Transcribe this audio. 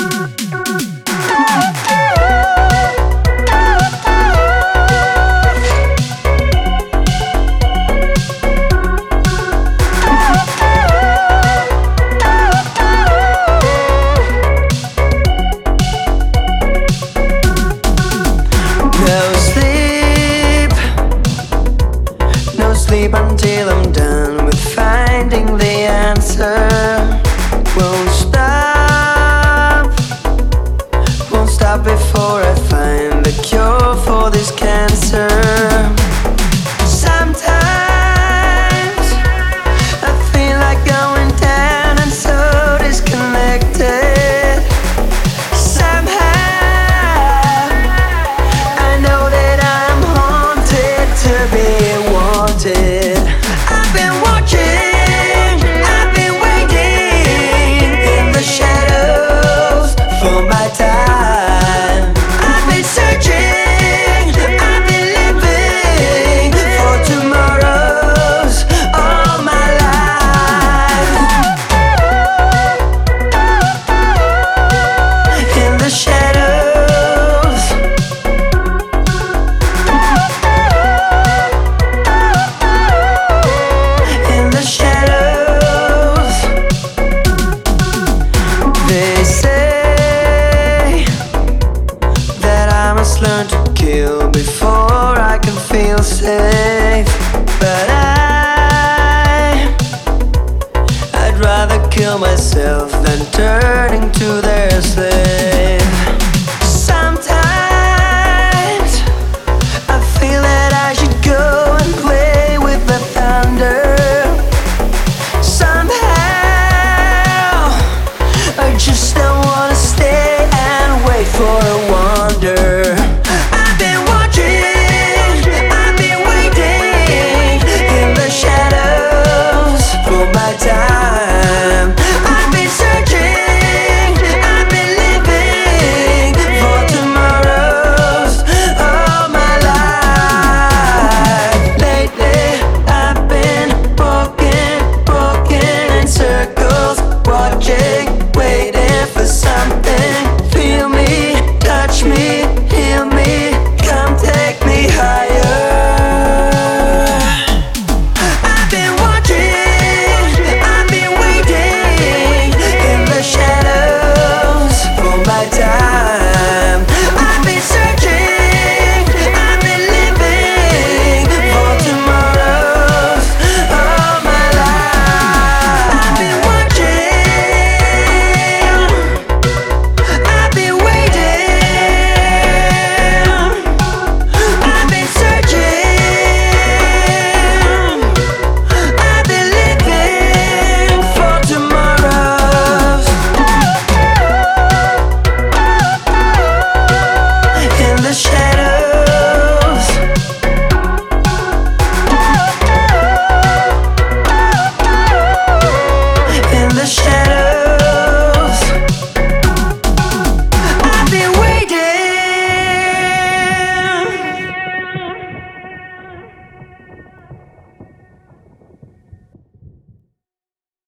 Mm-hmm. sleep until I'm done with finding the answer. They say that I must learn to kill before I can feel safe. But I, I'd rather kill myself than turning to their slave. the shadow